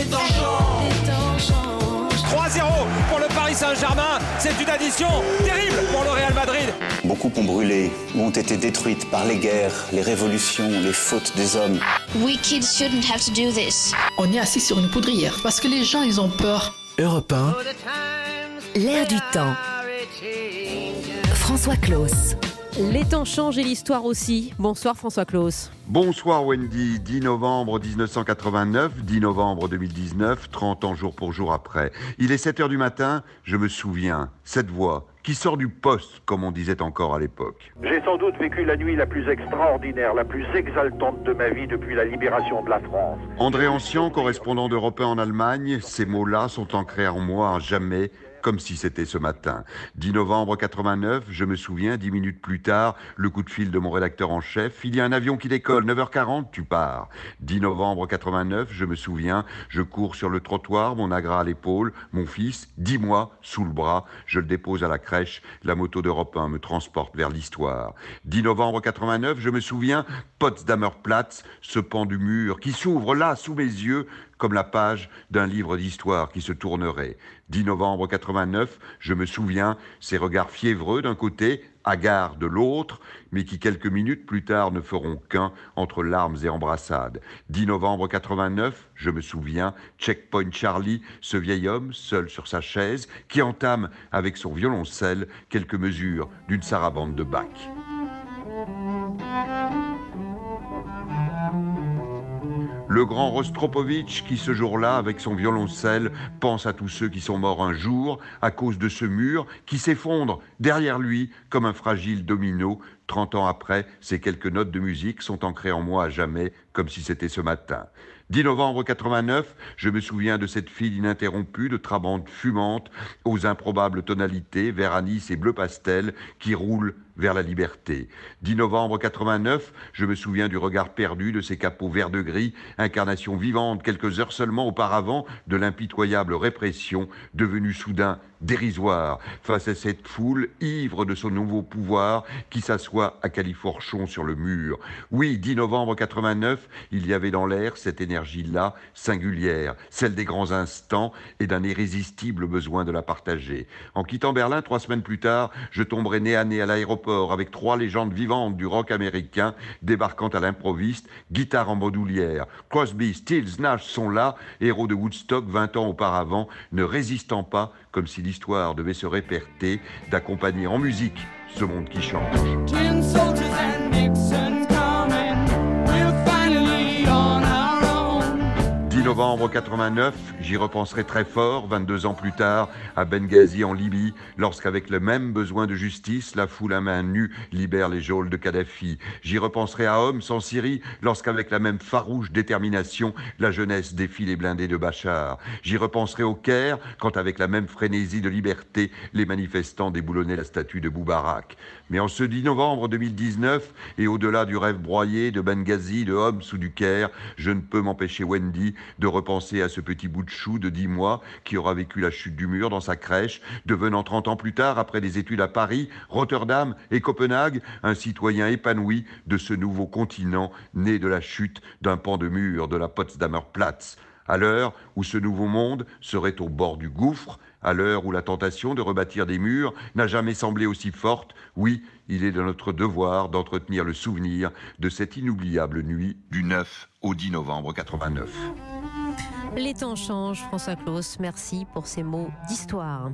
Les temps changent. 3-0 pour le Paris Saint-Germain. C'est une addition terrible pour le Real Madrid. Beaucoup ont brûlé ou ont été détruites par les guerres, les révolutions, les fautes des hommes. We kids shouldn't have to do this. On est assis sur une poudrière parce que les gens, ils ont peur. Europe 1, L'air du temps. François Claus. Les temps changent et l'histoire aussi. Bonsoir François Claus. Bonsoir Wendy, 10 novembre 1989, 10 novembre 2019, 30 ans jour pour jour après. Il est 7 heures du matin, je me souviens, cette voix qui sort du poste, comme on disait encore à l'époque. J'ai sans doute vécu la nuit la plus extraordinaire, la plus exaltante de ma vie depuis la libération de la France. André Ancien, correspondant d'Europe 1 en Allemagne, ces mots-là sont ancrés en moi à jamais comme si c'était ce matin. 10 novembre 89, je me souviens, dix minutes plus tard, le coup de fil de mon rédacteur en chef, il y a un avion qui décolle, 9h40, tu pars. 10 novembre 89, je me souviens, je cours sur le trottoir, mon agra à l'épaule, mon fils, 10 mois, sous le bras, je le dépose à la crèche, la moto d'Europe 1 me transporte vers l'histoire. 10 novembre 89, je me souviens, Potsdamer Platz, ce pan du mur qui s'ouvre là, sous mes yeux, comme la page d'un livre d'histoire qui se tournerait. 10 novembre 89, je me souviens, ces regards fiévreux d'un côté, hagards de l'autre, mais qui quelques minutes plus tard ne feront qu'un entre larmes et embrassades. 10 novembre 89, je me souviens, Checkpoint Charlie, ce vieil homme, seul sur sa chaise, qui entame avec son violoncelle quelques mesures d'une sarabande de Bach. Le grand Rostropovitch qui ce jour-là, avec son violoncelle, pense à tous ceux qui sont morts un jour à cause de ce mur qui s'effondre derrière lui comme un fragile domino. Trente ans après, ces quelques notes de musique sont ancrées en moi à jamais, comme si c'était ce matin. 10 novembre 89, je me souviens de cette file ininterrompue de trabantes fumantes aux improbables tonalités, vert anis et bleu pastel, qui roulent vers la liberté. 10 novembre 89, je me souviens du regard perdu de ces capots vert de gris, incarnation vivante quelques heures seulement auparavant de l'impitoyable répression devenue soudain dérisoire face à cette foule ivre de son nouveau pouvoir qui s'assoit à califourchon sur le mur. Oui, 10 novembre 89, il y avait dans l'air cette énergie-là singulière, celle des grands instants et d'un irrésistible besoin de la partager. En quittant Berlin trois semaines plus tard, je tomberai nez à nez à l'aéroport avec trois légendes vivantes du rock américain débarquant à l'improviste, guitare en bandoulière. Crosby, Stills, Nash sont là, héros de Woodstock 20 ans auparavant, ne résistant pas comme si l'histoire devait se répéter, d'accompagner en musique ce monde qui change. Novembre 89, j'y repenserai très fort, 22 ans plus tard, à Benghazi en Libye, lorsqu'avec le même besoin de justice, la foule à main nue libère les geôles de Kadhafi. J'y repenserai à Homs en Syrie, lorsqu'avec la même farouche détermination, la jeunesse défie les blindés de Bachar. J'y repenserai au Caire, quand avec la même frénésie de liberté, les manifestants déboulonnaient la statue de Boubarak. Mais en ce 10 novembre 2019, et au-delà du rêve broyé de Benghazi, de Homs ou du Caire, je ne peux m'empêcher Wendy de repenser à ce petit bout de chou de dix mois qui aura vécu la chute du mur dans sa crèche, devenant 30 ans plus tard, après des études à Paris, Rotterdam et Copenhague, un citoyen épanoui de ce nouveau continent né de la chute d'un pan de mur de la Potsdamer Platz. À l'heure où ce nouveau monde serait au bord du gouffre, à l'heure où la tentation de rebâtir des murs n'a jamais semblé aussi forte, oui, il est de notre devoir d'entretenir le souvenir de cette inoubliable nuit du 9 au 10 novembre 89. Les temps changent, François Claus. Merci pour ces mots d'histoire.